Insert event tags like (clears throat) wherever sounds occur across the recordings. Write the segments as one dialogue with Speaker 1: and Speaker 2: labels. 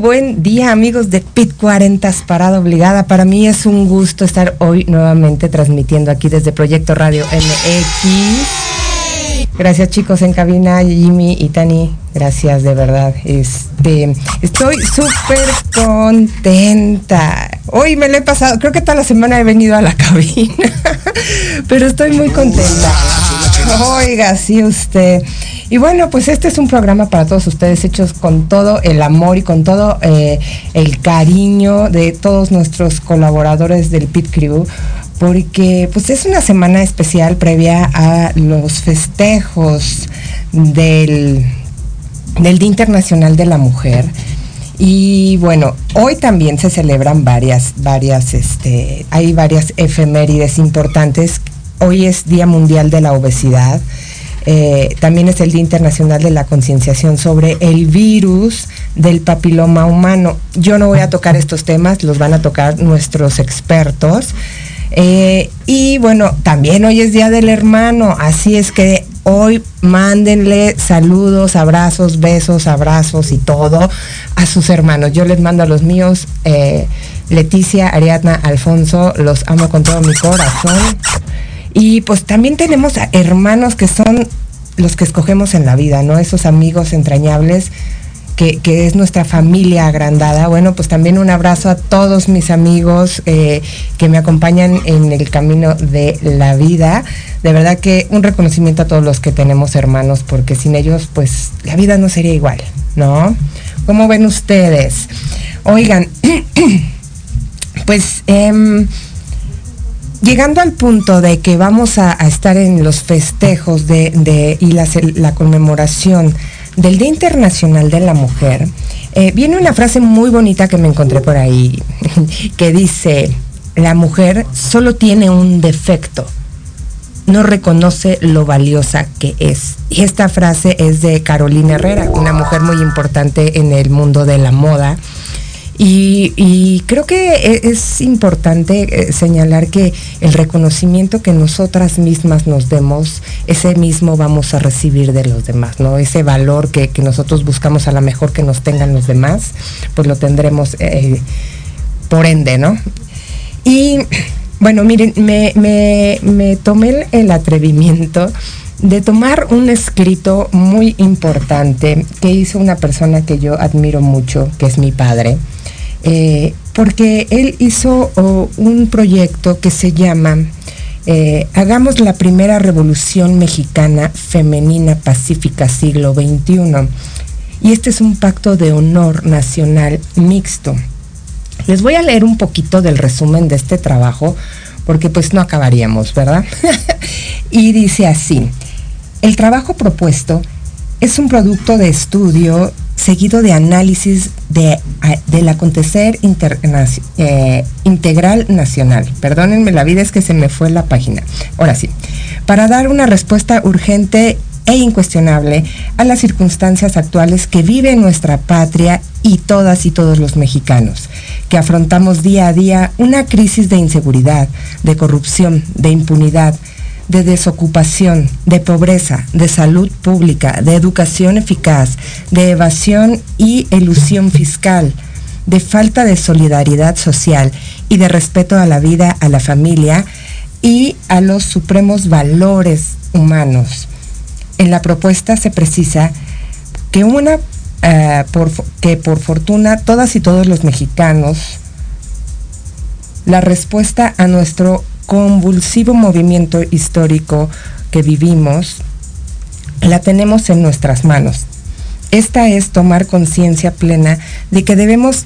Speaker 1: Buen
Speaker 2: día amigos de Pit 40 Parada Obligada. Para mí es un gusto estar hoy nuevamente transmitiendo aquí desde Proyecto Radio MX. Gracias chicos en cabina, Jimmy y Tani. Gracias de verdad. Este, estoy súper contenta. Hoy me lo he pasado, creo que toda la semana he venido a la cabina, (laughs) pero estoy muy contenta. Oiga, sí usted. Y bueno, pues este es un programa para todos ustedes, hechos con todo el amor y con todo eh, el cariño de todos nuestros colaboradores del Pit Crew, porque pues es una semana especial previa a los festejos del, del Día Internacional de la Mujer. Y bueno, hoy también se celebran varias, varias, este, hay varias efemérides importantes. Hoy es Día Mundial de la Obesidad. Eh, también es el Día Internacional de la Concienciación sobre el virus del papiloma humano. Yo no voy a tocar estos temas, los van a tocar nuestros expertos. Eh, y bueno, también hoy es Día del Hermano, así es que hoy mándenle saludos, abrazos, besos, abrazos y todo a sus hermanos. Yo les mando a los míos, eh, Leticia, Ariadna, Alfonso, los amo con todo mi corazón. Y pues también tenemos a hermanos que son los que escogemos en la vida, ¿no? Esos amigos entrañables que, que es nuestra familia agrandada. Bueno, pues también un abrazo a todos mis amigos eh, que me acompañan en el camino de la vida. De verdad que un reconocimiento a todos los que tenemos hermanos, porque sin ellos, pues la vida no sería igual, ¿no? ¿Cómo ven ustedes? Oigan, (clears throat) pues... em, llegando al punto de que vamos a, estar en los festejos de, y la conmemoración del Día Internacional de la Mujer, eh, viene una frase muy bonita que me encontré por ahí, (laughs) que dice, la mujer solo tiene un defecto, no reconoce lo valiosa que es. Y esta frase es de Carolina Herrera, una mujer muy importante en el mundo de la moda. Y, creo que e- es importante eh, señalar que el reconocimiento que nosotras mismas nos demos, ese mismo vamos a recibir de los demás, ¿no? Ese valor que, nosotros buscamos a la mejor que nos tengan los demás, pues lo tendremos eh, por ende, ¿no? Y bueno, miren, me, tomé el atrevimiento de tomar un escrito muy importante que hizo una persona que yo admiro mucho, que es mi padre, eh, porque él hizo oh, un proyecto que se llama eh, Hagamos la primera revolución mexicana femenina pacífica siglo XXI. Y este es un pacto de honor nacional mixto. Les voy a leer un poquito del resumen de este trabajo, porque pues no acabaríamos, ¿verdad? (laughs) y dice así, el trabajo propuesto es un producto de estudio seguido de análisis de, del acontecer eh, integral nacional. Perdónenme, la vida es que se me fue la página. Ahora sí, para dar una respuesta urgente e incuestionable a las circunstancias actuales que vive nuestra patria y todas y todos los mexicanos, que afrontamos día a día una crisis de inseguridad, de corrupción, de impunidad, de desocupación, de pobreza, de salud pública, de educación eficaz, de evasión y elusión fiscal, de falta de solidaridad social y de respeto a la vida, a la familia y a los supremos valores humanos. En la propuesta se precisa que una eh, por, que por fortuna todas y todos los mexicanos la respuesta a nuestro convulsivo movimiento histórico que vivimos la tenemos en nuestras manos. Esta es tomar conciencia plena de que debemos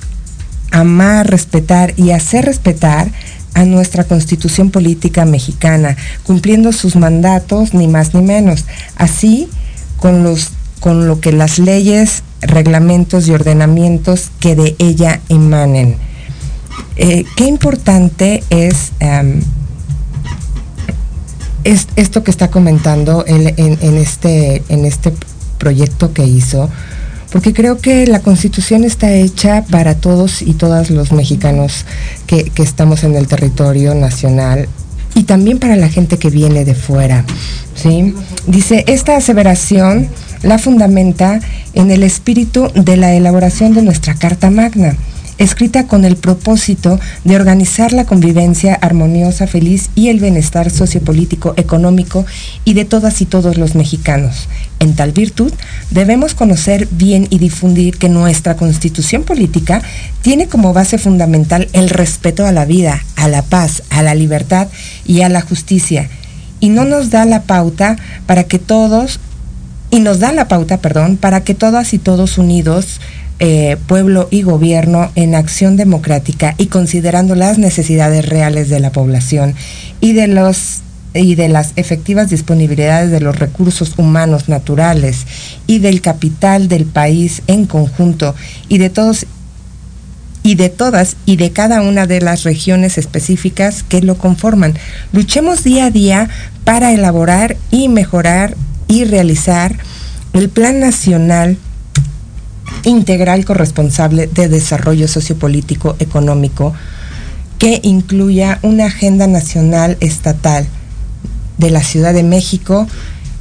Speaker 2: amar, respetar y hacer respetar a nuestra constitución política mexicana, cumpliendo sus mandatos, ni más ni menos. Así, con, los, con lo que las leyes, reglamentos y ordenamientos que de ella emanen. Eh, qué importante es, esto que está comentando en, este, en este proyecto que hizo, porque creo que la constitución está hecha para todos y todas los mexicanos que, estamos en el territorio nacional y también para la gente que viene de fuera. ¿sí? Dice, esta aseveración la fundamenta en el espíritu de la elaboración de nuestra Carta Magna escrita con el propósito de organizar la convivencia armoniosa, feliz y el bienestar sociopolítico, económico y de todas y todos los mexicanos. En tal virtud, debemos conocer bien y difundir que nuestra constitución política tiene como base fundamental el respeto a la vida, a la paz, a la libertad y a la justicia, y no nos da la pauta para que todos, y nos da la pauta, perdón, para que todas y todos unidos eh, pueblo y gobierno en acción democrática y considerando las necesidades reales de la población y de los y de las efectivas disponibilidades de los recursos humanos naturales y del capital del país en conjunto y de todos y de todas y de cada una de las regiones específicas que lo conforman. Luchemos día a día para elaborar y mejorar y realizar el Plan Nacional integral corresponsable de desarrollo sociopolítico económico que incluya una agenda nacional estatal de la Ciudad de México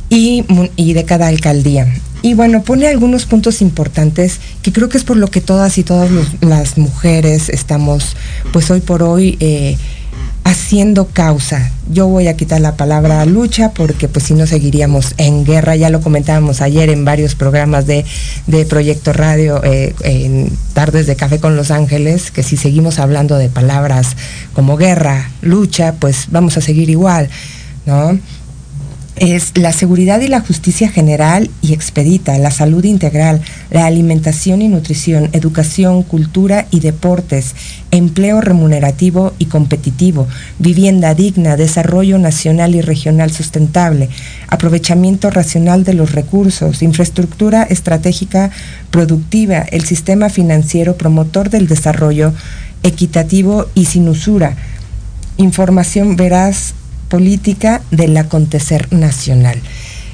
Speaker 2: y, de cada alcaldía. Y bueno, pone algunos puntos importantes que creo que es por lo que todas y todas las mujeres estamos, pues hoy por hoy, eh, haciendo causa. Yo voy a quitar la palabra lucha porque pues si no seguiríamos en guerra, ya lo comentábamos ayer en varios programas de, Proyecto Radio, eh, en Tardes de Café con Los Ángeles, que si seguimos hablando de palabras como guerra, lucha, pues vamos a seguir igual, ¿no? Es la seguridad y la justicia general y expedita, la salud integral, la alimentación y nutrición, educación, cultura y deportes, empleo remunerativo y competitivo, vivienda digna, desarrollo nacional y regional sustentable, aprovechamiento racional de los recursos, infraestructura estratégica productiva, el sistema financiero promotor del desarrollo equitativo y sin usura, información veraz política del acontecer nacional.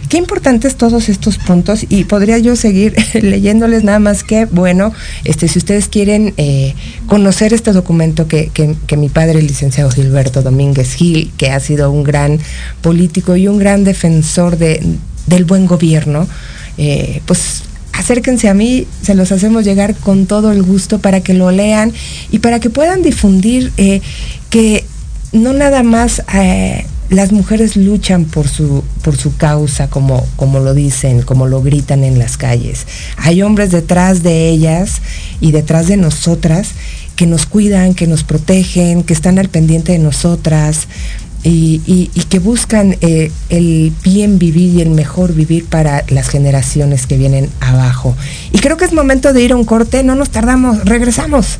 Speaker 2: Qué importantes todos estos puntos y podría yo seguir (laughs) leyéndoles nada más que, bueno, este, si ustedes quieren eh, conocer este documento que, mi padre, el licenciado Gilberto Domínguez Gil, que ha sido un gran político y un gran defensor de, del buen gobierno, eh, pues acérquense a mí, se los hacemos llegar con todo el gusto para que lo lean y para que puedan difundir eh, que no nada más eh, las mujeres luchan por su, por su causa, como, como lo dicen, como lo gritan en las calles. Hay hombres detrás de ellas y detrás de nosotras que nos cuidan, que nos protegen, que están al pendiente de nosotras y, que buscan eh, el bien vivir y el mejor vivir para las generaciones que vienen abajo. Y creo que es momento de ir a un corte, no nos tardamos, regresamos.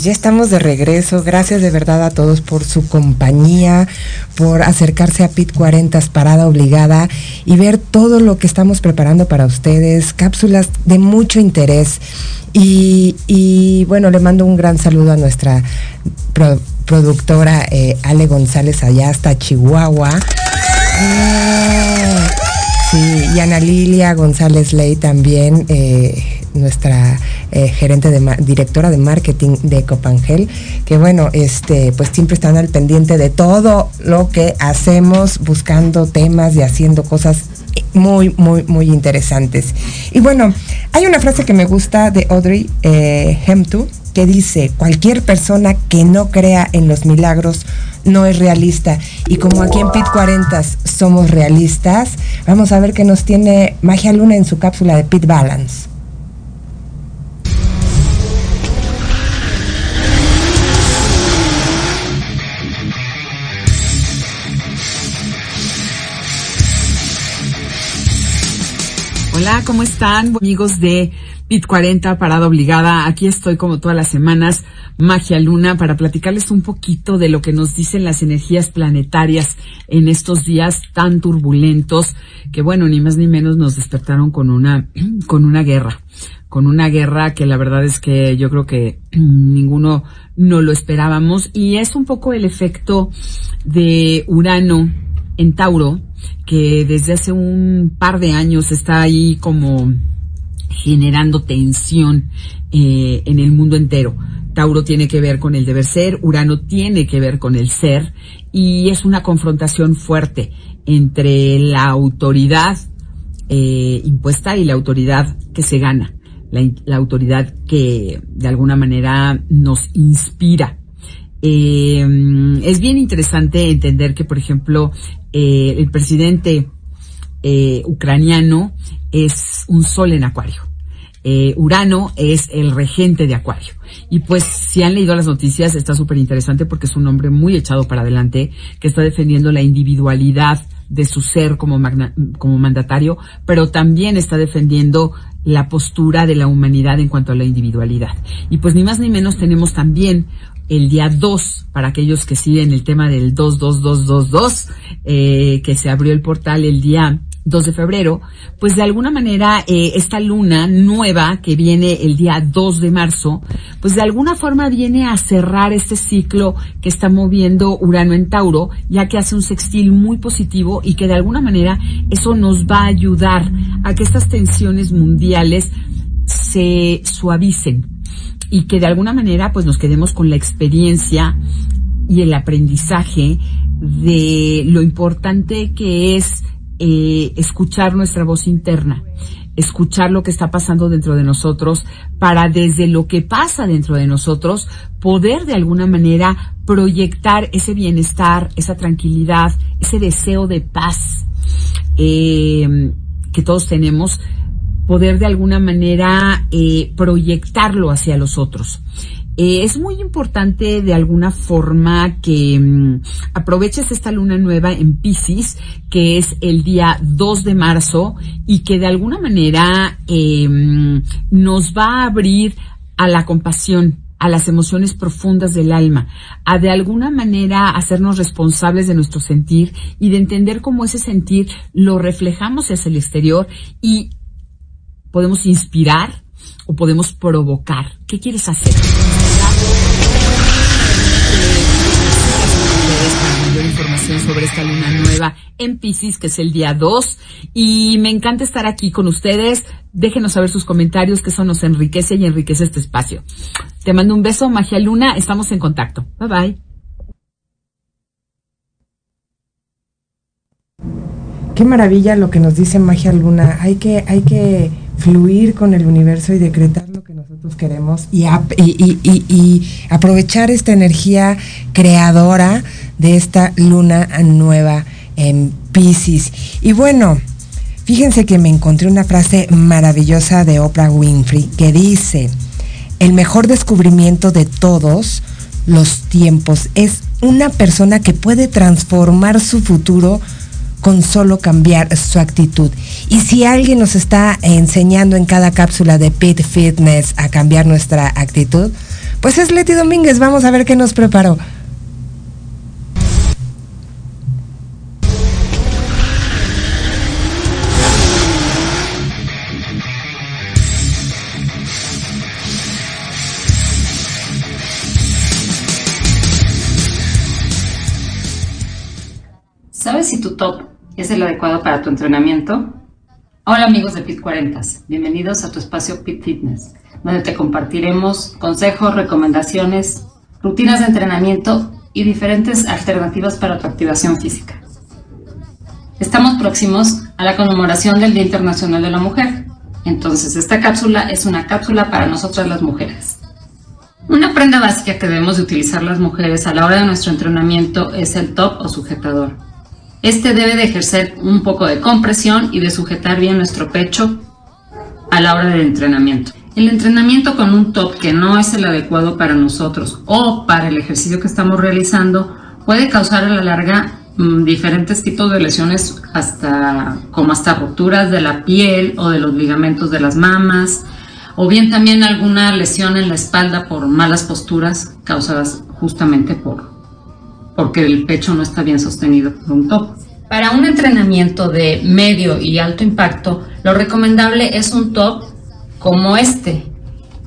Speaker 2: Pues ya estamos de regreso. Gracias de verdad a todos por su compañía, por acercarse a PIT 40 Parada Obligada y ver todo lo que estamos preparando para ustedes. Cápsulas de mucho interés. Y, bueno, le mando un gran saludo a nuestra productora eh, Ale González allá hasta Chihuahua. Ah, sí, y Ana Lilia González Ley también. Eh, nuestra eh, gerente de directora de marketing de Copangel, que bueno, este, pues siempre están al pendiente de todo lo que hacemos, buscando temas y haciendo cosas muy, muy, muy interesantes. Y bueno, hay una frase que me gusta de Audrey eh, Hemtu que dice, cualquier persona que no crea en los milagros no es realista. Y como aquí en PIT 40 somos realistas, vamos a ver qué nos tiene Magia Luna en su cápsula de Pit Balance.
Speaker 3: Hola, ¿cómo están? Amigos de PIT 40, Parada Obligada. Aquí estoy como todas las semanas, Magia Luna, para platicarles un poquito de lo que nos dicen las energías planetarias en estos días tan turbulentos que, bueno, ni más ni menos nos despertaron con una, (clears throat) con una guerra. Con una guerra que la verdad es que yo creo que (clears throat) ninguno no lo esperábamos y es un poco el efecto de Urano en Tauro, que desde hace un par de años está ahí como generando tensión eh, en el mundo entero. Tauro tiene que ver con el deber ser, Urano tiene que ver con el ser y es una confrontación fuerte entre la autoridad eh, impuesta y la autoridad que se gana, la autoridad que de alguna manera nos inspira eh, es bien interesante entender que, por ejemplo, eh, el presidente eh, ucraniano es un sol en acuario. Urano es el regente de Acuario. Y pues si han leído las noticias está súper interesante porque es un hombre muy echado para adelante que está defendiendo la individualidad de su ser como, como mandatario, pero también está defendiendo la postura de la humanidad en cuanto a la individualidad. Y pues ni más ni menos tenemos también el día 2, para aquellos que siguen el tema del 22222, eh, que se abrió el portal el día 2 de febrero, pues de alguna manera eh, esta luna nueva que viene el día 2 de marzo, pues de alguna forma viene a cerrar este ciclo que está moviendo Urano en Tauro, ya que hace un sextil muy positivo y que de alguna manera eso nos va a ayudar a que estas tensiones mundiales se suavicen y que de alguna manera pues nos quedemos con la experiencia y el aprendizaje de lo importante que es eh, escuchar nuestra voz interna, escuchar lo que está pasando dentro de nosotros para desde lo que pasa dentro de nosotros poder de alguna manera proyectar ese bienestar, esa tranquilidad, ese deseo de paz eh, que todos tenemos poder de alguna manera eh, proyectarlo hacia los otros. eh, es muy importante de alguna forma que mm, aproveches esta luna nueva en Pisces, que es el día 2 de marzo y que de alguna manera eh, mm, nos va a abrir a la compasión, a las emociones profundas del alma, a de alguna manera hacernos responsables de nuestro sentir y de entender cómo ese sentir lo reflejamos hacia el exterior y podemos inspirar o podemos provocar. ¿Qué quieres hacer? mayor información sobre esta luna nueva en Pisces, que es el día 2. Y me encanta estar aquí con ustedes. Déjenos saber sus comentarios, que eso nos enriquece y enriquece este espacio. Te mando un beso, Magia Luna. Estamos en contacto. Bye bye.
Speaker 2: Qué maravilla lo que nos dice Magia Luna. Hay que, hay que fluir con el universo y decretar lo que nosotros queremos y, y, aprovechar esta energía creadora de esta luna nueva en Pisces. Y bueno, fíjense que me encontré una frase maravillosa de Oprah Winfrey que dice, el mejor descubrimiento de todos los tiempos es una persona que puede transformar su futuro con solo cambiar su actitud. Y si alguien nos está enseñando en cada cápsula de Pit Fitness a cambiar nuestra actitud, pues es Leti Domínguez. Vamos a ver qué nos preparó.
Speaker 4: ¿Sabes si tu top es el adecuado para tu entrenamiento? Hola amigos de Pit 40, bienvenidos a tu espacio Pit Fitness, donde te compartiremos consejos, recomendaciones, rutinas de entrenamiento y diferentes alternativas para tu activación física. Estamos próximos a la conmemoración del Día Internacional de la Mujer, entonces esta cápsula es una cápsula para nosotras las mujeres. Una prenda básica que debemos de utilizar las mujeres a la hora de nuestro entrenamiento es el top o sujetador este debe de ejercer un poco de compresión y de sujetar bien nuestro pecho a la hora del entrenamiento. El entrenamiento con un top que no es el adecuado para nosotros o para el ejercicio que estamos realizando puede causar a la larga mm, diferentes tipos de lesiones hasta como hasta rupturas de la piel o de los ligamentos de las mamas o bien también alguna lesión en la espalda por malas posturas causadas justamente por porque el pecho no está bien sostenido por un top. Para un entrenamiento de medio y alto impacto, lo recomendable es un top como este,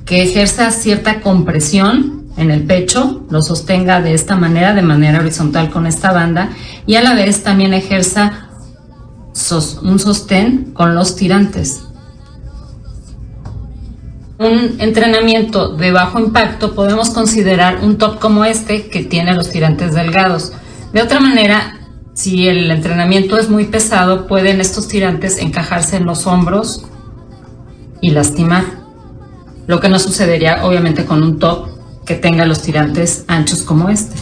Speaker 4: que ejerza cierta compresión en el pecho, lo sostenga de esta manera, de manera horizontal con esta banda, y a la vez también ejerza un sostén con los tirantes un entrenamiento de bajo impacto, podemos considerar un top como este que tiene los tirantes delgados. De otra manera, si el entrenamiento es muy pesado, pueden estos tirantes encajarse en los hombros y lastimar. Lo que no sucedería obviamente con un top que tenga los tirantes anchos como este.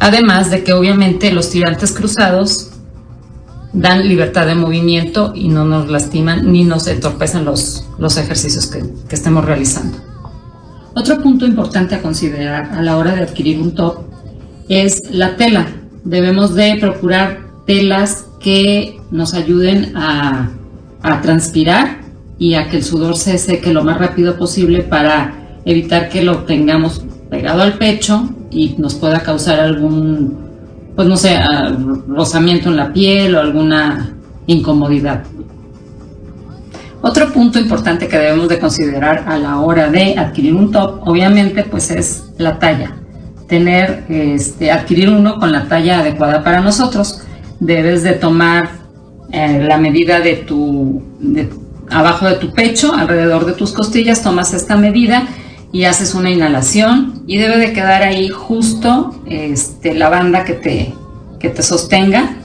Speaker 4: Además de que obviamente los tirantes cruzados dan libertad de movimiento y no nos lastiman ni nos entorpecen los, los ejercicios que, que estemos realizando. Otro punto importante a considerar a la hora de adquirir un top es la tela. Debemos de procurar telas que nos ayuden a, a transpirar y a que el sudor se seque lo más rápido posible para evitar que lo tengamos pegado al pecho y nos pueda causar algún pues no sé, rozamiento en la piel o alguna incomodidad. Otro punto importante que debemos de considerar a la hora de adquirir un top, obviamente, pues es la talla. Tener, este, adquirir uno con la talla adecuada para nosotros. Debes de tomar eh, la medida de tu, abajo de tu pecho, alrededor de tus costillas, tomas esta medida y haces una inhalación y debe de quedar ahí justo este, la banda que te, que te sostenga.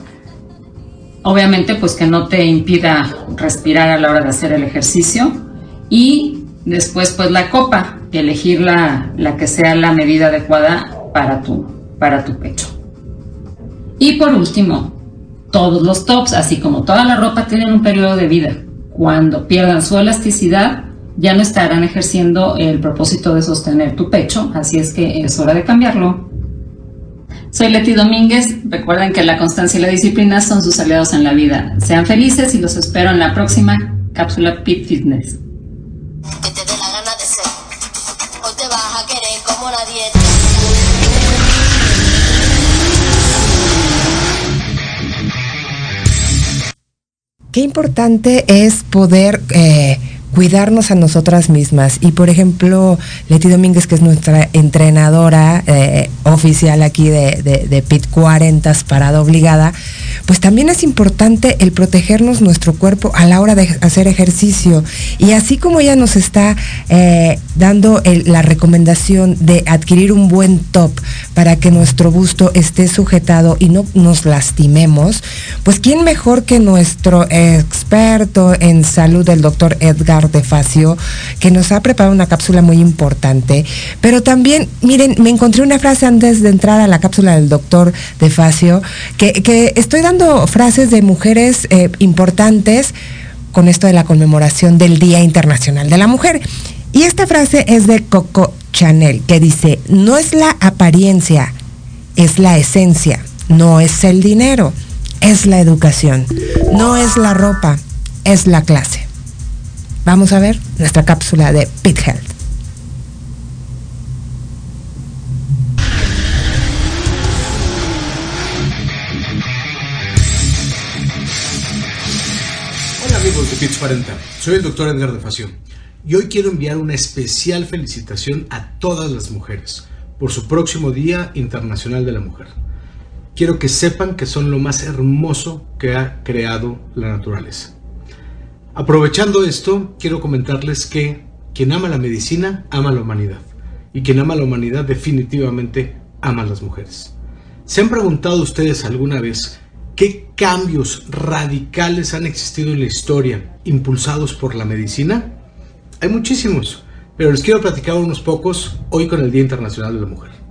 Speaker 4: Obviamente pues que no te impida respirar a la hora de hacer el ejercicio y después pues la copa, elegir la, la que sea la medida adecuada para tu, para tu pecho. Y por último, todos los tops, así como toda la ropa, tienen un periodo de vida. cuando pierdan su elasticidad, ya no estarán ejerciendo el propósito de sostener tu pecho, así es que es hora de cambiarlo. Soy Leti Domínguez, recuerden que la constancia y la disciplina son sus aliados en la vida. Sean felices y los espero en la próxima cápsula Pit Fitness.
Speaker 5: Que te dé la gana de ser. Hoy te vas a querer como nadie.
Speaker 2: Qué importante es poder eh, cuidarnos a nosotras mismas. Y por ejemplo, Leti Domínguez, que es nuestra entrenadora eh, oficial aquí de, de, PIT 40 parada obligada, pues también es importante el protegernos nuestro cuerpo a la hora de hacer ejercicio. Y así como ella nos está eh, dando la recomendación de adquirir un buen top para que nuestro busto esté sujetado y no nos lastimemos, pues quién mejor que nuestro experto en salud, el doctor Edgar Facio, que nos ha preparado una cápsula muy importante. Pero también, miren, me encontré una frase antes de entrar a la cápsula del doctor de Facio, que, estoy dando frases de mujeres eh, importantes con esto de la conmemoración del Día Internacional de la Mujer. Y esta frase es de Coco Chanel, que dice, no es la apariencia, es la esencia, no es el dinero, es la educación, no es la ropa, es la clase. Vamos a ver nuestra cápsula de Pit Health.
Speaker 6: Hola amigos de Pits 40, soy el doctor Edgar de y hoy quiero enviar una especial felicitación a todas las mujeres por su próximo Día Internacional de la Mujer. Quiero que sepan que son lo más hermoso que ha creado la naturaleza. Aprovechando esto, quiero comentarles que quien ama la medicina ama la humanidad y quien ama la humanidad definitivamente ama a las mujeres. ¿Se han preguntado ustedes alguna vez qué cambios radicales han existido en la historia impulsados por la medicina? Hay muchísimos, pero les quiero platicar unos pocos hoy con el Día Internacional de la Mujer.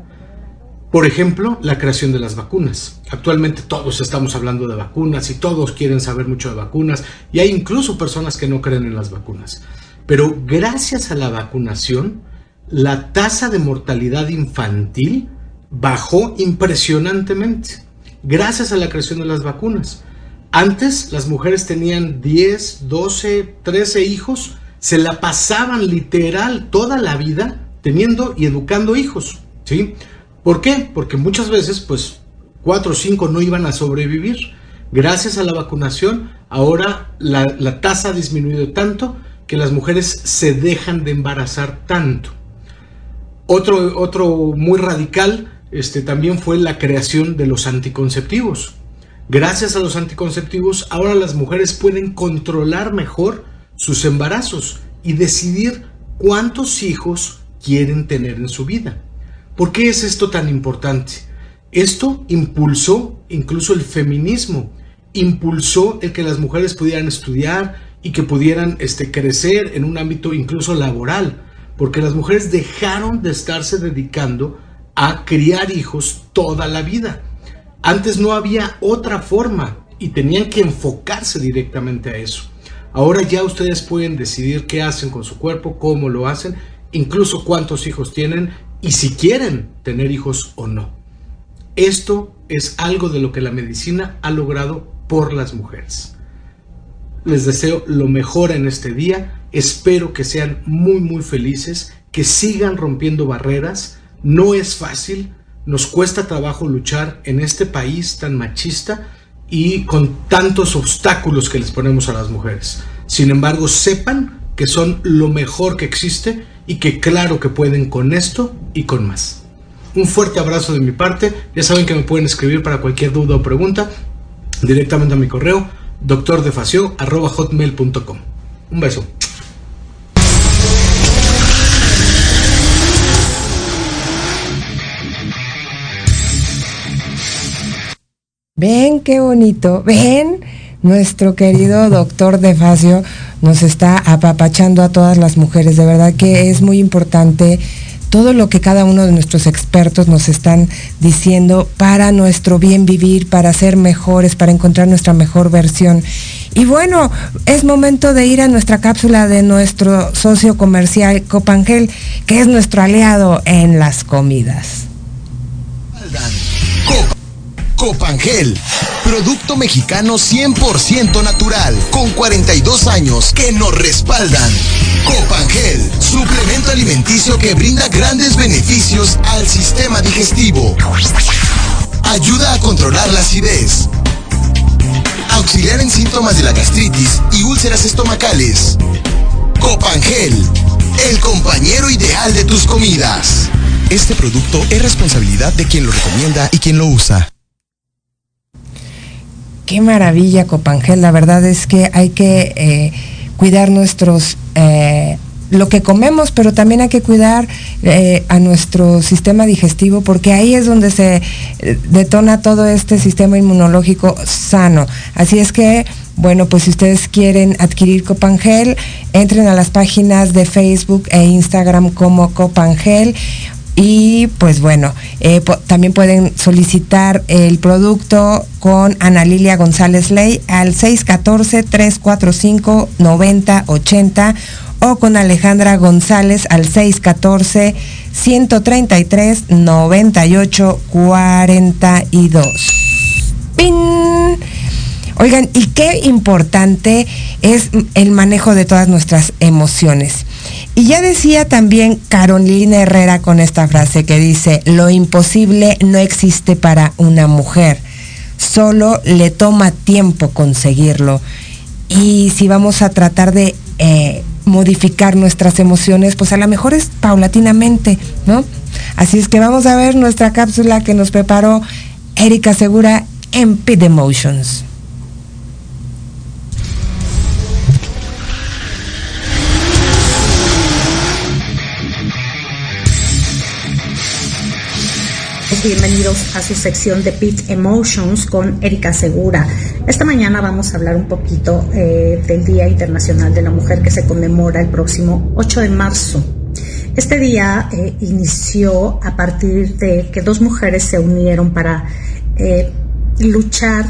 Speaker 6: Por ejemplo, la creación de las vacunas. Actualmente todos estamos hablando de vacunas y todos quieren saber mucho de vacunas y hay incluso personas que no creen en las vacunas. Pero gracias a la vacunación, la tasa de mortalidad infantil bajó impresionantemente. Gracias a la creación de las vacunas. Antes las mujeres tenían 10, 12, 13 hijos, se la pasaban literal toda la vida teniendo y educando hijos. ¿sí? ¿Por qué? Porque muchas veces, pues, cuatro o cinco no iban a sobrevivir. Gracias a la vacunación, ahora la, tasa ha disminuido tanto que las mujeres se dejan de embarazar tanto. Otro, otro muy radical este, también fue la creación de los anticonceptivos. Gracias a los anticonceptivos, ahora las mujeres pueden controlar mejor sus embarazos y decidir cuántos hijos quieren tener en su vida. ¿Por qué es esto tan importante? Esto impulsó incluso el feminismo, impulsó el que las mujeres pudieran estudiar y que pudieran este, crecer en un ámbito incluso laboral, porque las mujeres dejaron de estarse dedicando a criar hijos toda la vida. Antes no había otra forma y tenían que enfocarse directamente a eso. Ahora ya ustedes pueden decidir qué hacen con su cuerpo, cómo lo hacen, incluso cuántos hijos tienen y si quieren tener hijos o no. Esto es algo de lo que la medicina ha logrado por las mujeres. Les deseo lo mejor en este día, espero que sean muy muy felices, que sigan rompiendo barreras, no es fácil, nos cuesta trabajo luchar en este país tan machista y con tantos obstáculos que les ponemos a las mujeres. Sin embargo, sepan que son lo mejor que existe y que claro que pueden con esto y con más. Un fuerte abrazo de mi parte. Ya saben que me pueden escribir para cualquier duda o pregunta directamente a mi correo doctordefacio.hotmail.com. Un beso.
Speaker 2: Ven qué bonito, ven, nuestro querido doctor de Facio nos está apapachando a todas las mujeres. De verdad que es muy importante todo lo que cada uno de nuestros expertos nos están diciendo para nuestro bien vivir, para ser mejores, para encontrar nuestra mejor versión. Y bueno, es momento de ir a nuestra cápsula de nuestro socio comercial Copangel, que es nuestro aliado en las comidas.
Speaker 7: Copangel, producto mexicano 100% natural, con 42 años que nos respaldan. Copangel, suplemento alimenticio que brinda grandes beneficios al sistema digestivo. Ayuda a controlar la acidez. Auxiliar en síntomas de la gastritis y úlceras estomacales. Copangel, el compañero ideal de tus comidas. Este producto es responsabilidad de quien lo recomienda y quien lo usa.
Speaker 2: Qué maravilla, Copangel. La verdad es que hay que eh, cuidar nuestros eh, lo que comemos, pero también hay que cuidar eh, a nuestro sistema digestivo porque ahí es donde se detona todo este sistema inmunológico sano. Así es que, bueno, pues si ustedes quieren adquirir Copangel, entren a las páginas de Facebook e Instagram como Copangel y pues bueno, eh, también pueden solicitar el producto con Ana Lilia González Ley al 614-345-9080 o con Alejandra González al 614-133-9842. ¡Pin! Oigan, y qué importante es el manejo de todas nuestras emociones. Y ya decía también Carolina Herrera con esta frase que dice, lo imposible no existe para una mujer, solo le toma tiempo conseguirlo. Y si vamos a tratar de eh, modificar nuestras emociones, pues a lo mejor es paulatinamente, ¿no? Así es que vamos a ver nuestra cápsula que nos preparó Erika Segura en Pit Emotions.
Speaker 8: Bienvenidos a su sección de Pit Emotions con Erika Segura. Esta mañana vamos a hablar un poquito eh, del Día Internacional de la Mujer que se conmemora el próximo 8 de marzo. Este día eh, inició a partir de que dos mujeres se unieron para eh, luchar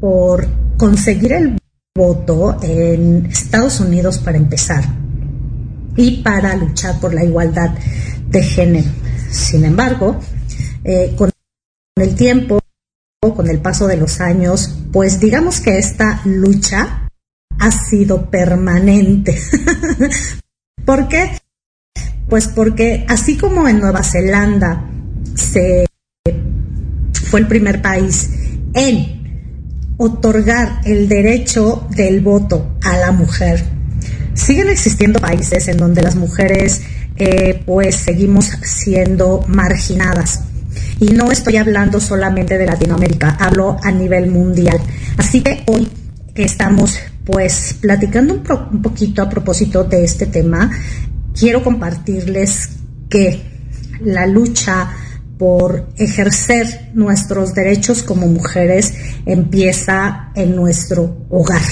Speaker 8: por conseguir el voto en Estados Unidos para empezar y para luchar por la igualdad de género. Sin embargo, eh, con el tiempo, con el paso de los años, pues digamos que esta lucha ha sido permanente. (laughs) ¿Por qué? Pues porque así como en Nueva Zelanda se fue el primer país en otorgar el derecho del voto a la mujer, siguen existiendo países en donde las mujeres eh, pues seguimos siendo marginadas. Y no estoy hablando solamente de Latinoamérica, hablo a nivel mundial. Así que hoy estamos pues platicando un, poquito a propósito de este tema, quiero compartirles que la lucha por ejercer nuestros derechos como mujeres empieza en nuestro hogar.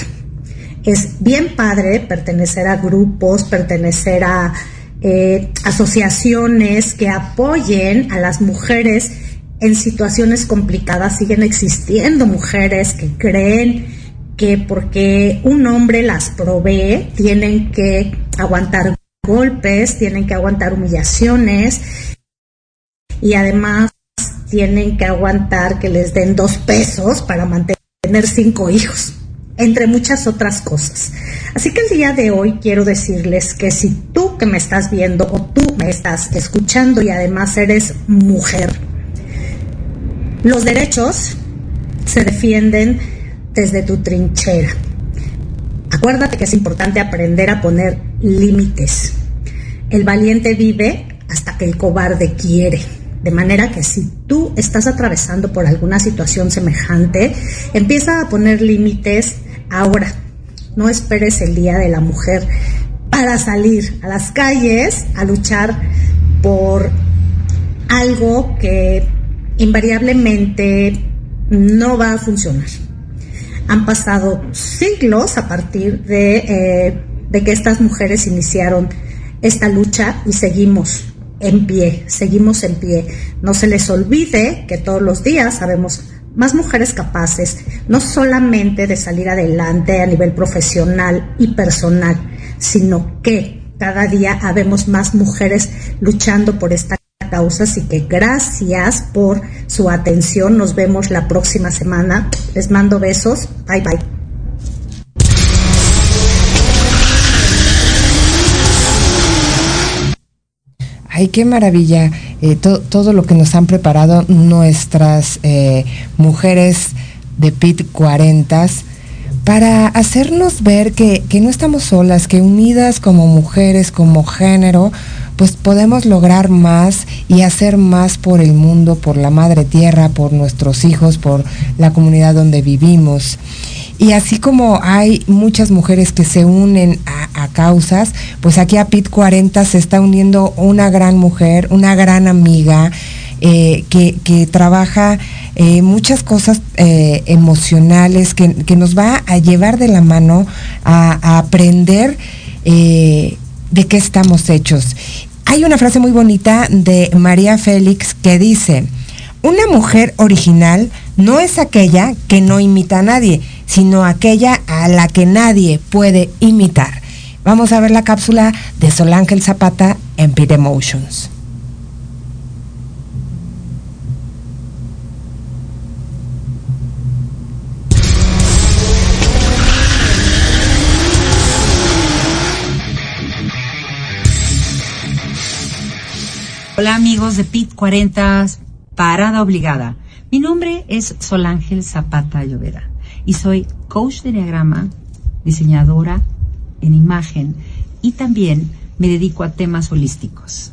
Speaker 8: Es bien padre pertenecer a grupos, pertenecer a eh, asociaciones que apoyen a las mujeres en situaciones complicadas. Siguen existiendo mujeres que creen que porque un hombre las provee, tienen que aguantar golpes, tienen que aguantar humillaciones y además tienen que aguantar que les den dos pesos para mantener cinco hijos entre muchas otras cosas. Así que el día de hoy quiero decirles que si tú que me estás viendo o tú me estás escuchando y además eres mujer, los derechos se defienden desde tu trinchera. Acuérdate que es importante aprender a poner límites. El valiente vive hasta que el cobarde quiere. De manera que si tú estás atravesando por alguna situación semejante, empieza a poner límites ahora. No esperes el Día de la Mujer para salir a las calles a luchar por algo que invariablemente no va a funcionar. Han pasado siglos a partir de, eh, de que estas mujeres iniciaron esta lucha y seguimos en pie, seguimos en pie. No se les olvide que todos los días sabemos más mujeres capaces, no solamente de salir adelante a nivel profesional y personal, sino que cada día habemos más mujeres luchando por esta causa. Así que gracias por su atención. Nos vemos la próxima semana. Les mando besos. Bye bye.
Speaker 2: Ay, qué maravilla eh, todo lo que nos han preparado nuestras eh, mujeres de PIT 40 para hacernos ver que, que, no estamos solas, que unidas como mujeres, como género, pues podemos lograr más y hacer más por el mundo, por la madre tierra, por nuestros hijos, por la comunidad donde vivimos. Y así como hay muchas mujeres que se unen a, causas, pues aquí a PIT 40 se está uniendo una gran mujer, una gran amiga, eh, que, trabaja eh, muchas cosas eh, emocionales, que, nos va a llevar de la mano a, aprender de qué estamos hechos. Hay una frase muy bonita de María Félix que dice, una mujer original no es aquella que no imita a nadie, sino aquella a la que nadie puede imitar. Vamos a ver la cápsula de Sol Ángel Zapata en Pit Emotions.
Speaker 9: Hola amigos de PIT 40, Parada Obligada. Mi nombre es Sol Ángel Zapata Llovera y soy coach de diagrama, diseñadora en imagen y también me dedico a temas holísticos,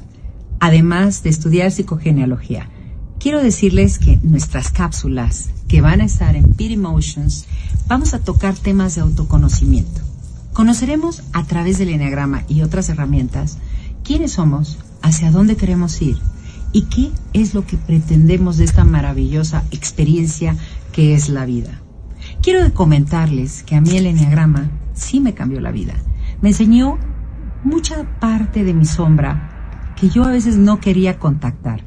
Speaker 9: además de estudiar psicogenealogía. Quiero decirles que nuestras cápsulas que van a estar en Peer Emotions vamos a tocar temas de autoconocimiento. Conoceremos a través del enneagrama y otras herramientas quiénes somos, hacia dónde queremos ir y qué es lo que pretendemos de esta maravillosa experiencia que es la vida. Quiero comentarles que a mí el enneagrama sí me cambió la vida. Me enseñó mucha parte de mi sombra que yo a veces no quería contactar.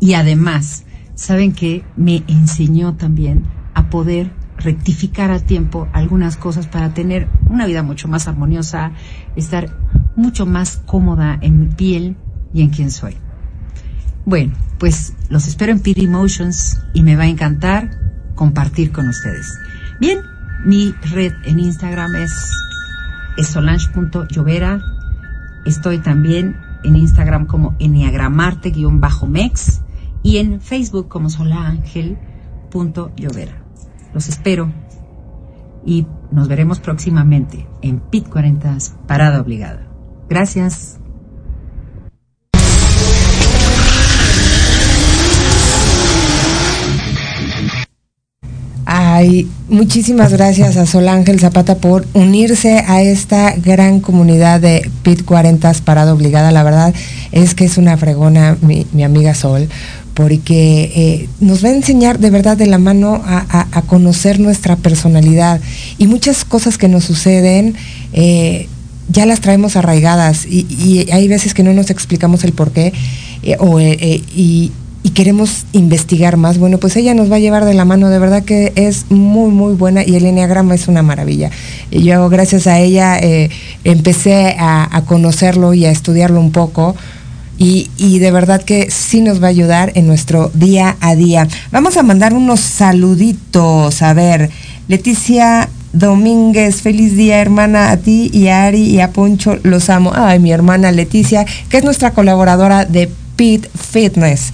Speaker 9: Y además, ¿saben que Me enseñó también a poder rectificar a tiempo algunas cosas para tener una vida mucho más armoniosa, estar mucho más cómoda en mi piel y en quien soy. Bueno, pues los espero en Pity Emotions y me va a encantar compartir con ustedes. Bien, mi red en Instagram es solange.llovera. Estoy también en Instagram como enneagramarte-mex y en Facebook como solange.llovera. Los espero y nos veremos próximamente en PIT 40 Parada Obligada. Gracias.
Speaker 2: Ay, muchísimas gracias a Sol Ángel Zapata por unirse a esta gran comunidad de PIT 40 Parada Obligada. La verdad es que es una fregona mi, amiga Sol, porque eh, nos va a enseñar de verdad de la mano a, conocer nuestra personalidad y muchas cosas que nos suceden. Eh, ya las traemos arraigadas y, hay veces que no nos explicamos el por qué eh, o, y, queremos investigar más, bueno, pues ella nos va a llevar de la mano, de verdad que es muy, muy buena y el enneagrama es una maravilla. Yo gracias a ella eh, empecé a, conocerlo y a estudiarlo un poco. Y, y, de verdad que sí nos va a ayudar en nuestro día a día. Vamos a mandar unos saluditos. A ver, Leticia Domínguez, feliz día hermana a ti y a Ari y a Poncho, los amo. Ay, mi hermana Leticia, que es nuestra colaboradora de Pit Fitness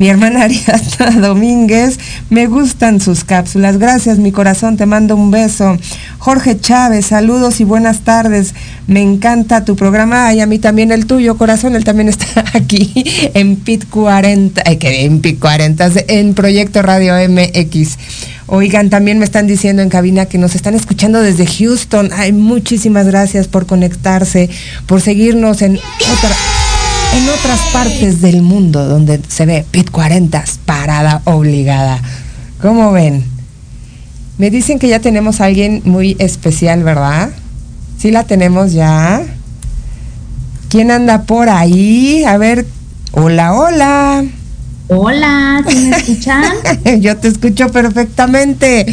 Speaker 2: mi hermana (laughs) Ariadna Domínguez. Me gustan sus cápsulas. Gracias, mi corazón. Te mando un beso. Jorge Chávez, saludos y buenas tardes. Me encanta tu programa. Y a mí también el tuyo, corazón. Él también está (laughs) aquí en PIT 40, eh, en PIT 40, en Proyecto Radio MX. Oigan, también me están diciendo en cabina que nos están escuchando desde Houston. Ay, muchísimas gracias por conectarse, por seguirnos en otra en otras partes del mundo donde se ve PIT 40 parada obligada. ¿Cómo ven? Me dicen que ya tenemos a alguien muy especial, ¿verdad? Sí la tenemos ya. ¿Quién anda por ahí? A ver, Hola, hola.
Speaker 10: Hola, ¿sí me escuchan? (laughs)
Speaker 2: Yo te escucho perfectamente.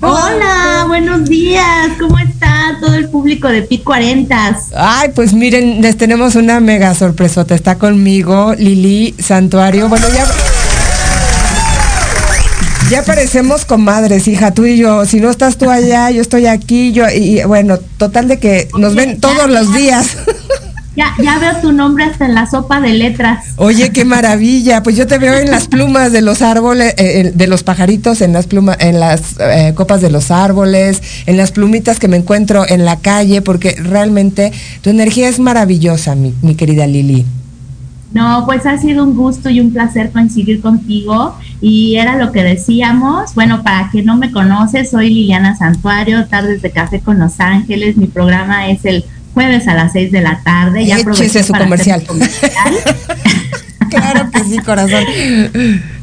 Speaker 10: Hola, buenos días. ¿Cómo está todo el público de PIT 40?
Speaker 2: Ay, pues miren, les tenemos una mega sorpresota. Está conmigo Lili Santuario. Bueno, ya ya parecemos comadres, hija, tú y yo. Si no estás tú allá, yo estoy aquí, yo y bueno, total de que nos ven todos los días. (laughs)
Speaker 10: Ya, ya veo tu nombre hasta en la sopa de letras.
Speaker 2: Oye, qué maravilla. Pues yo te veo en las plumas de los árboles, eh, de los pajaritos, en las plumas, en las eh, copas de los árboles, en las plumitas que me encuentro en la calle, porque realmente tu energía es maravillosa, mi, mi querida Lili.
Speaker 10: No, pues ha sido un gusto y un placer coincidir contigo y era lo que decíamos. Bueno, para quien no me conoce, soy Liliana Santuario, Tardes de Café con Los Ángeles. Mi programa es el jueves a las 6 de la tarde.
Speaker 2: Ya aproveché su comercial. (laughs) claro que sí, corazón.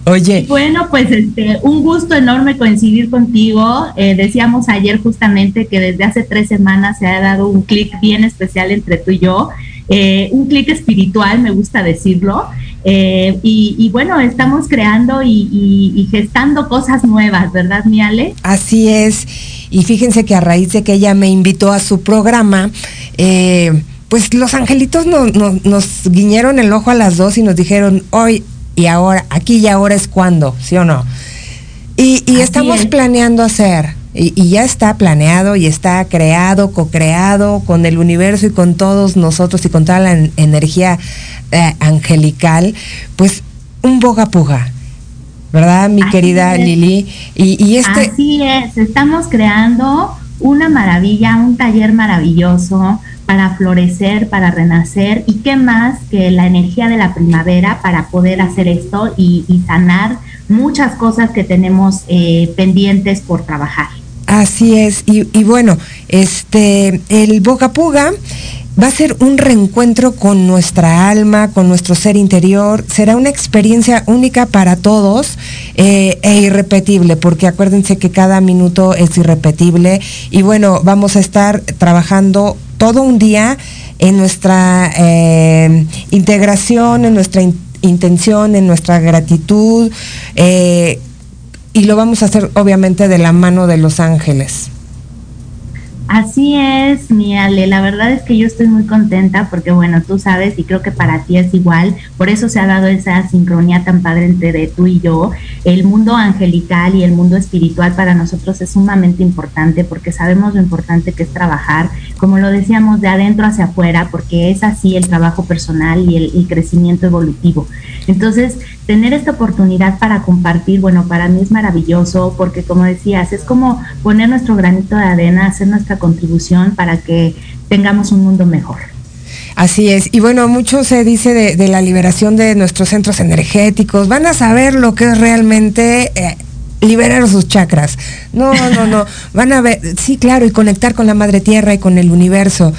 Speaker 2: Oye.
Speaker 10: Bueno, pues este, un gusto enorme coincidir contigo. Eh, decíamos ayer justamente que desde hace tres semanas se ha dado un clic bien especial entre tú y yo. Eh, un clic espiritual, me gusta decirlo. Eh, y, bueno, estamos creando y, gestando cosas nuevas, ¿verdad, Miale?
Speaker 2: Así es. Y fíjense que a raíz de que ella me invitó a su programa, eh, pues los angelitos nos guiñaron el ojo a las dos y nos dijeron, hoy y ahora, aquí y ahora es cuando, ¿sí o no? Y, estamos planeando hacer y, ya está planeado y está creado, co-creado con el universo y con todos nosotros y con toda la energía eh, angelical, pues un boga puga. ¿Verdad, mi querida Lili? Y, este...
Speaker 10: Así es, estamos creando una maravilla, un taller maravilloso para florecer, para renacer y qué más que la energía de la primavera para poder hacer esto y, sanar muchas cosas que tenemos eh, pendientes por trabajar.
Speaker 2: Así es, y, bueno, este, el Boca Puga va a ser un reencuentro con nuestra alma, con nuestro ser interior. Será una experiencia única para todos eh, e irrepetible, porque acuérdense que cada minuto es irrepetible. Y bueno, vamos a estar trabajando todo un día en nuestra eh, integración, en nuestra intención, en nuestra gratitud. Eh, y lo vamos a hacer obviamente de la mano de los ángeles.
Speaker 10: Así es, mi Ale, la verdad es que yo estoy muy contenta porque, bueno, tú sabes y creo que para ti es igual, por eso se ha dado esa sincronía tan padre entre tú y yo. El mundo angelical y el mundo espiritual para nosotros es sumamente importante porque sabemos lo importante que es trabajar, como lo decíamos, de adentro hacia afuera, porque es así el trabajo personal y el, el crecimiento evolutivo. Entonces, tener esta oportunidad para compartir, bueno, para mí es maravilloso porque como decías, es como poner nuestro granito de arena, hacer nuestra contribución para que tengamos un mundo mejor.
Speaker 2: Así es. Y bueno, mucho se dice de, la liberación de nuestros centros energéticos. Van a saber lo que es realmente eh, liberar sus chakras. No, no, no. (laughs) Van a ver, sí, claro, y conectar con la Madre Tierra y con el universo.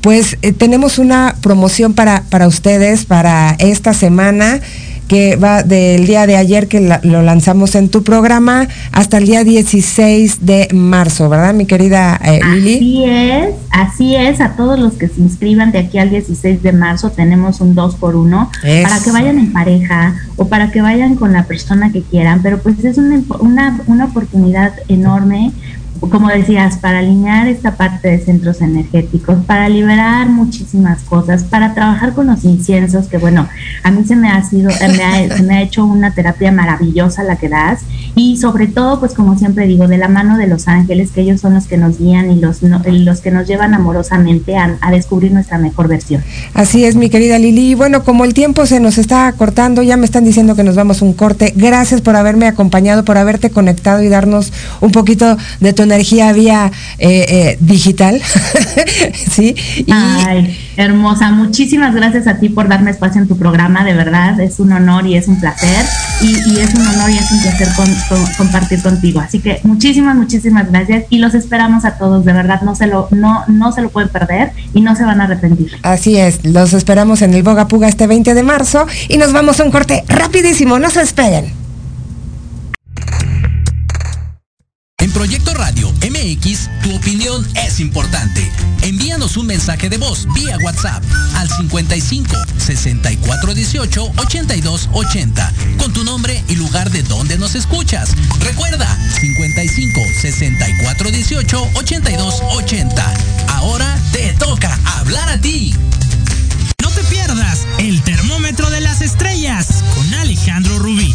Speaker 2: Pues eh, tenemos una promoción para, para ustedes para esta semana que va del día de ayer que lo lanzamos en tu programa hasta el día 16 de marzo, ¿verdad, mi querida eh, Lili?
Speaker 10: Así es, así es, a todos los que se inscriban de aquí al 16 de marzo tenemos un 2 por 1 para que vayan en pareja o para que vayan con la persona que quieran, pero pues es una, una, una oportunidad enorme como decías, para alinear esta parte de centros energéticos, para liberar muchísimas cosas, para trabajar con los inciensos, que bueno, a mí se me ha sido, eh, me ha, (laughs) se me ha hecho una terapia maravillosa la que das, y sobre todo, pues como siempre digo, de la mano de los ángeles, que ellos son los que nos guían y los, los que nos llevan amorosamente a, a, descubrir nuestra mejor versión.
Speaker 2: Así es, mi querida Lili. Bueno, como el tiempo se nos está cortando, ya me están diciendo que nos vamos un corte. Gracias por haberme acompañado, por haberte conectado y darnos un poquito de tu energía vía eh, eh, digital. (laughs) sí.
Speaker 10: Ay, hermosa. Muchísimas gracias a ti por darme espacio en tu programa. De verdad, es un honor y es un placer. Y, es un honor y es un placer compartir contigo. Así que muchísimas, muchísimas gracias. Y los esperamos a todos. De verdad, no se lo, no, no se lo pueden perder y no se van a arrepentir.
Speaker 2: Así es. Los esperamos en el Boga Puga este 20 de marzo. Y nos vamos a un corte rapidísimo. No se despeguen.
Speaker 11: Proyecto Radio MX, tu opinión es importante. Envíanos un mensaje de voz vía WhatsApp al 55 64 18 82 80 con tu nombre y lugar de donde nos escuchas. Recuerda 55 64 18 82 80. Ahora te toca hablar a ti.
Speaker 12: No te pierdas el termómetro de las estrellas con Alejandro Rubí,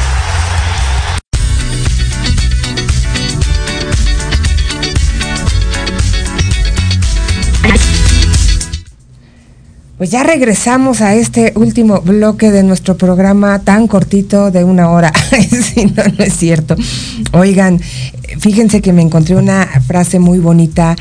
Speaker 2: Pues ya regresamos a este último bloque de nuestro programa tan cortito de una hora. (laughs) si no, no es cierto. Oigan, fíjense que me encontré una frase muy bonita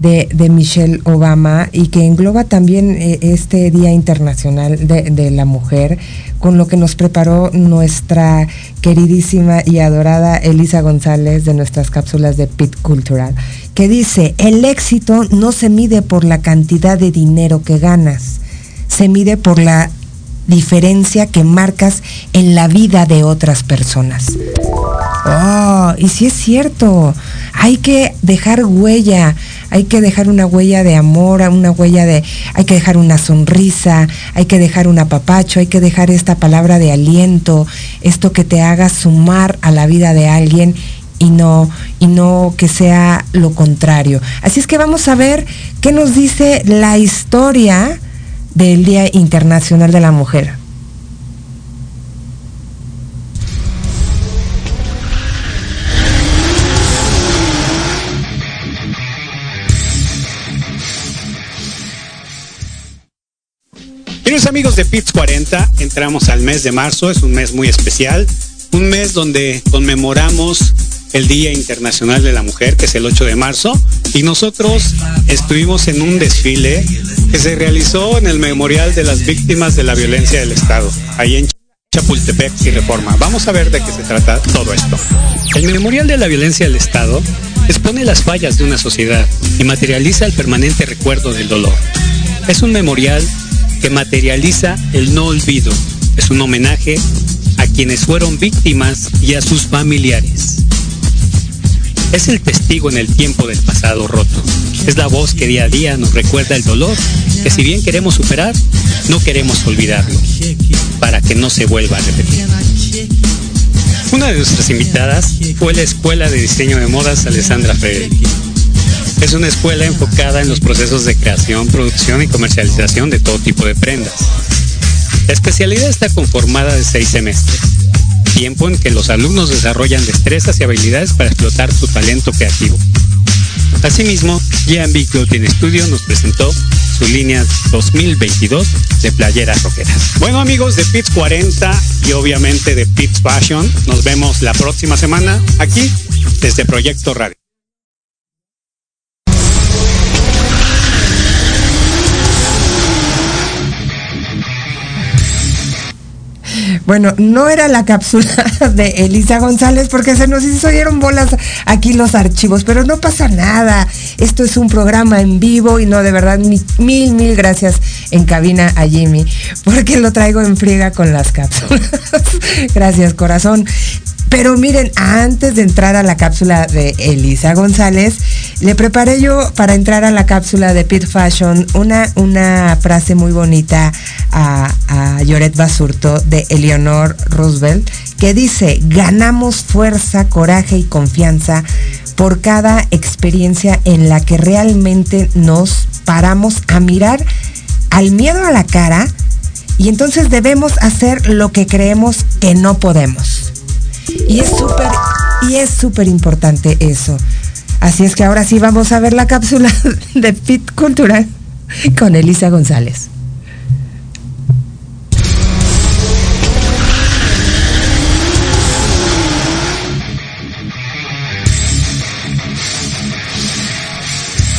Speaker 2: de, Michelle Obama y que engloba también eh, este Día Internacional de la Mujer, con lo que nos preparó nuestra queridísima y adorada Elisa González de nuestras cápsulas de Pit Cultural, que dice, el éxito no se mide por la cantidad de dinero que ganas, se mide por la diferencia que marcas en la vida de otras personas. Oh, y sí es cierto, hay que dejar huella, hay que dejar una huella de amor, una huella de, hay que dejar una sonrisa, hay que dejar un apapacho, hay que dejar esta palabra de aliento, esto que te haga sumar a la vida de alguien y no y no que sea lo contrario. Así es que vamos a ver qué nos dice la historia del Día Internacional de la Mujer.
Speaker 13: Queridos amigos de PITS 40, entramos al mes de marzo, es un mes muy especial, un mes donde conmemoramos el Día Internacional de la Mujer, que es el 8 de marzo, y nosotros estuvimos en un desfile que se realizó en el Memorial de las Víctimas de la Violencia del Estado, ahí en Chapultepec y Reforma. Vamos a ver de qué se trata todo esto. El Memorial de la Violencia del Estado expone las fallas de una sociedad y materializa el permanente recuerdo del dolor. Es un memorial que materializa el no olvido. Es un homenaje a quienes fueron víctimas y a sus familiares. Es el testigo en el tiempo del pasado roto. Es la voz que día a día nos recuerda el dolor que si bien queremos superar, no queremos olvidarlo, para que no se vuelva a repetir. Una de nuestras invitadas fue la Escuela de Diseño de Modas Alessandra Frederick. Es una escuela enfocada en los procesos de creación, producción y comercialización de todo tipo de prendas. La especialidad está conformada de seis semestres, tiempo en que los alumnos desarrollan destrezas y habilidades para explotar su talento creativo. Asimismo, J&B Clothing Studio nos presentó su línea 2022 de playeras roqueras. Bueno amigos de Pits 40 y obviamente de Pits Fashion, nos vemos la próxima semana aquí desde Proyecto Radio.
Speaker 2: Bueno, no era la cápsula (laughs) de Elisa González porque se nos hicieron bolas aquí los archivos, pero no pasa nada. Esto es un programa en vivo y no, de verdad, mil, mil gracias en cabina a Jimmy porque lo traigo en friega con las cápsulas. (laughs) gracias, corazón. Pero miren, antes de entrar a la cápsula de Elisa González, le preparé yo para entrar a la cápsula de Pit Fashion una, una frase muy bonita a, a Lloret Basurto de Eleonor Roosevelt que dice, ganamos fuerza, coraje y confianza por cada experiencia en la que realmente nos paramos a mirar al miedo a la cara y entonces debemos hacer lo que creemos que no podemos. Y es súper, y es súper importante eso. Así es que ahora sí vamos a ver la cápsula (laughs) de Pit Cultural con Elisa González.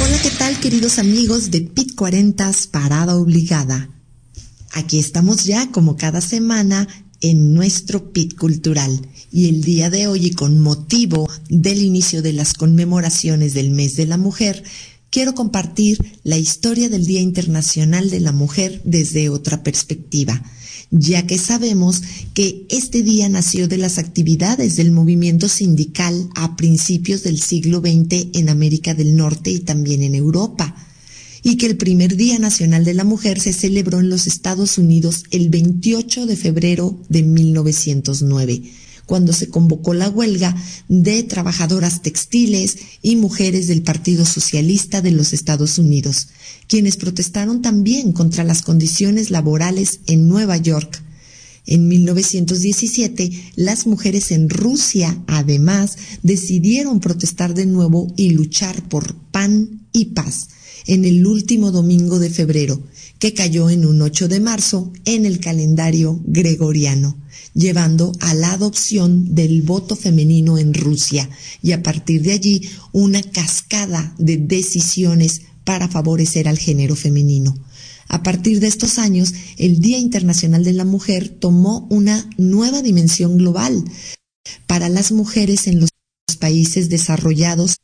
Speaker 14: Hola, ¿qué tal queridos amigos de Pit 40 Parada Obligada? Aquí estamos ya como cada semana en nuestro PIT cultural. Y el día de hoy y con motivo del inicio de las conmemoraciones del mes de la mujer, quiero compartir la historia del Día Internacional de la Mujer desde otra perspectiva, ya que sabemos que este día nació de las actividades del movimiento sindical a principios del siglo XX en América del Norte y también en Europa y que el primer Día Nacional de la Mujer se celebró en los Estados Unidos el 28 de febrero de 1909, cuando se convocó la huelga de trabajadoras textiles y mujeres del Partido Socialista de los Estados Unidos, quienes protestaron también contra las condiciones laborales en Nueva York. En 1917, las mujeres en Rusia, además, decidieron protestar de nuevo y luchar por pan y paz en el último domingo de febrero, que cayó en un 8 de marzo en el calendario gregoriano, llevando a la adopción del voto femenino en Rusia y a partir de allí una cascada de decisiones para favorecer al género femenino. A partir de estos años, el Día Internacional de la Mujer tomó una nueva dimensión global para las mujeres en los países desarrollados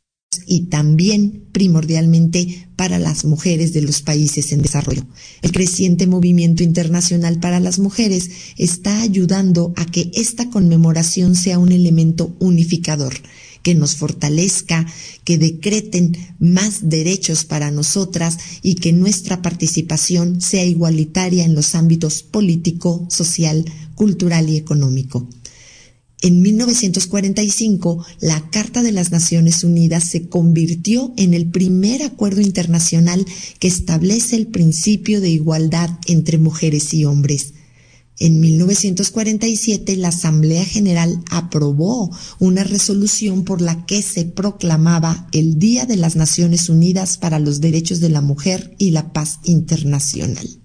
Speaker 14: y también primordialmente para las mujeres de los países en desarrollo. El creciente movimiento internacional para las mujeres está ayudando a que esta conmemoración sea un elemento unificador, que nos fortalezca, que decreten más derechos para nosotras y que nuestra participación sea igualitaria en los ámbitos político, social, cultural y económico. En 1945, la Carta de las Naciones Unidas se convirtió en el primer acuerdo internacional que establece el principio de igualdad entre mujeres y hombres. En 1947, la Asamblea General aprobó una resolución por la que se proclamaba el Día de las Naciones Unidas para los Derechos de la Mujer y la Paz Internacional.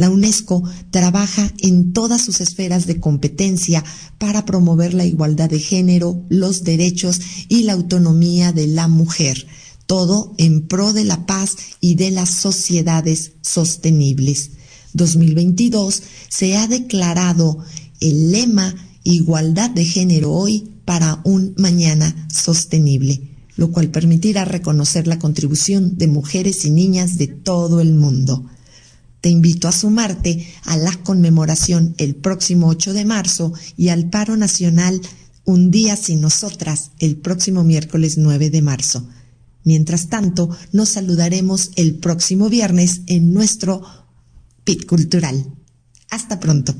Speaker 14: La UNESCO trabaja en todas sus esferas de competencia para promover la igualdad de género, los derechos y la autonomía de la mujer, todo en pro de la paz y de las sociedades sostenibles. 2022 se ha declarado el lema Igualdad de género hoy para un mañana sostenible, lo cual permitirá reconocer la contribución de mujeres y niñas de todo el mundo. Te invito a sumarte a la conmemoración el próximo 8 de marzo y al paro nacional Un día sin nosotras el próximo miércoles 9 de marzo. Mientras tanto, nos saludaremos el próximo viernes en nuestro PIT Cultural. Hasta pronto.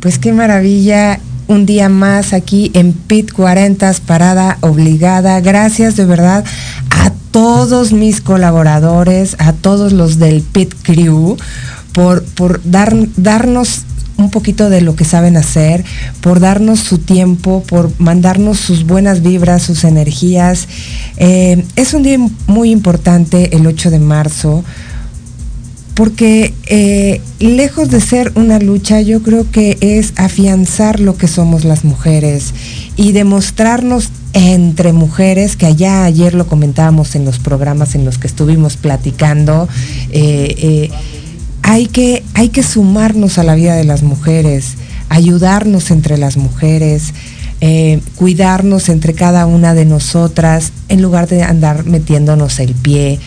Speaker 2: Pues qué maravilla un día más aquí en PIT 40 Parada Obligada. Gracias de verdad a todos mis colaboradores, a todos los del PIT Crew, por, por dar, darnos un poquito de lo que saben hacer, por darnos su tiempo, por mandarnos sus buenas vibras, sus energías. Eh, es un día muy importante el 8 de marzo porque eh, lejos de ser una lucha, yo creo que es afianzar lo que somos las mujeres y demostrarnos entre mujeres, que allá ayer lo comentábamos en los programas en los que estuvimos platicando, eh, eh, hay, que, hay que sumarnos a la vida de las mujeres, ayudarnos entre las mujeres, cuidarnos entre cada una de nosotras, en lugar de andar metiéndonos el pie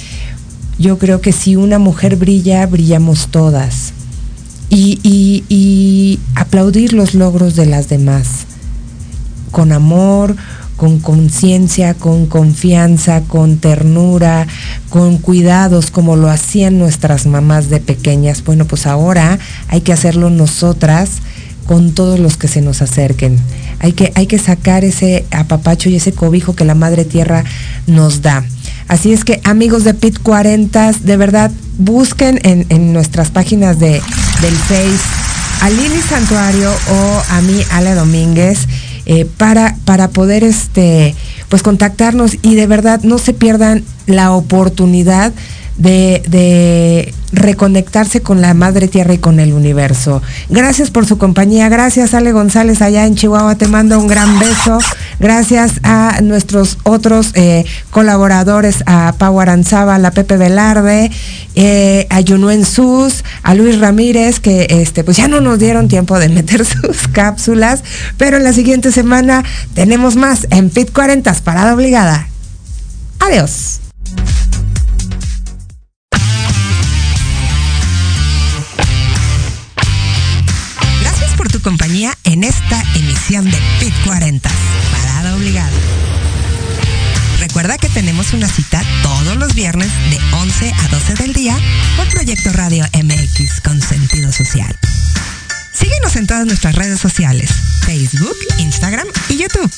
Speaker 2: yo creo que si una mujer brilla, brillamos todas. Y, aplaudir los logros de las demás, con amor, con conciencia, con confianza, con ternura, con cuidados, como lo hacían nuestras mamás de pequeñas. Bueno, pues ahora hay que hacerlo nosotras con todos los que se nos acerquen. Hay que, hay que sacar ese apapacho y ese cobijo que la Madre Tierra nos da. Así es que amigos de Pit 40, de verdad, busquen en, nuestras páginas de, del Face a Lili Santuario o a mí, Ale Domínguez, eh, para, para poder este, pues contactarnos y de verdad no se pierdan la oportunidad de, reconectarse con la madre tierra y con el universo. Gracias por su compañía, gracias Ale González allá en Chihuahua, te mando un gran beso, gracias a nuestros otros eh, colaboradores, a Pau Aranzaba, a Pepe Velarde, eh, a Yunuen Sus, a Luis Ramírez, que este, pues ya no nos dieron tiempo de meter (laughs) sus cápsulas, pero en la siguiente semana tenemos más en Pit 40, parada obligada. Adiós. En esta emisión de PIT 40, Parada Obligada. Recuerda que tenemos una cita todos los viernes de 11 a 12 del día por Proyecto Radio MX con sentido social. Síguenos en todas nuestras redes sociales, Facebook, Instagram y YouTube.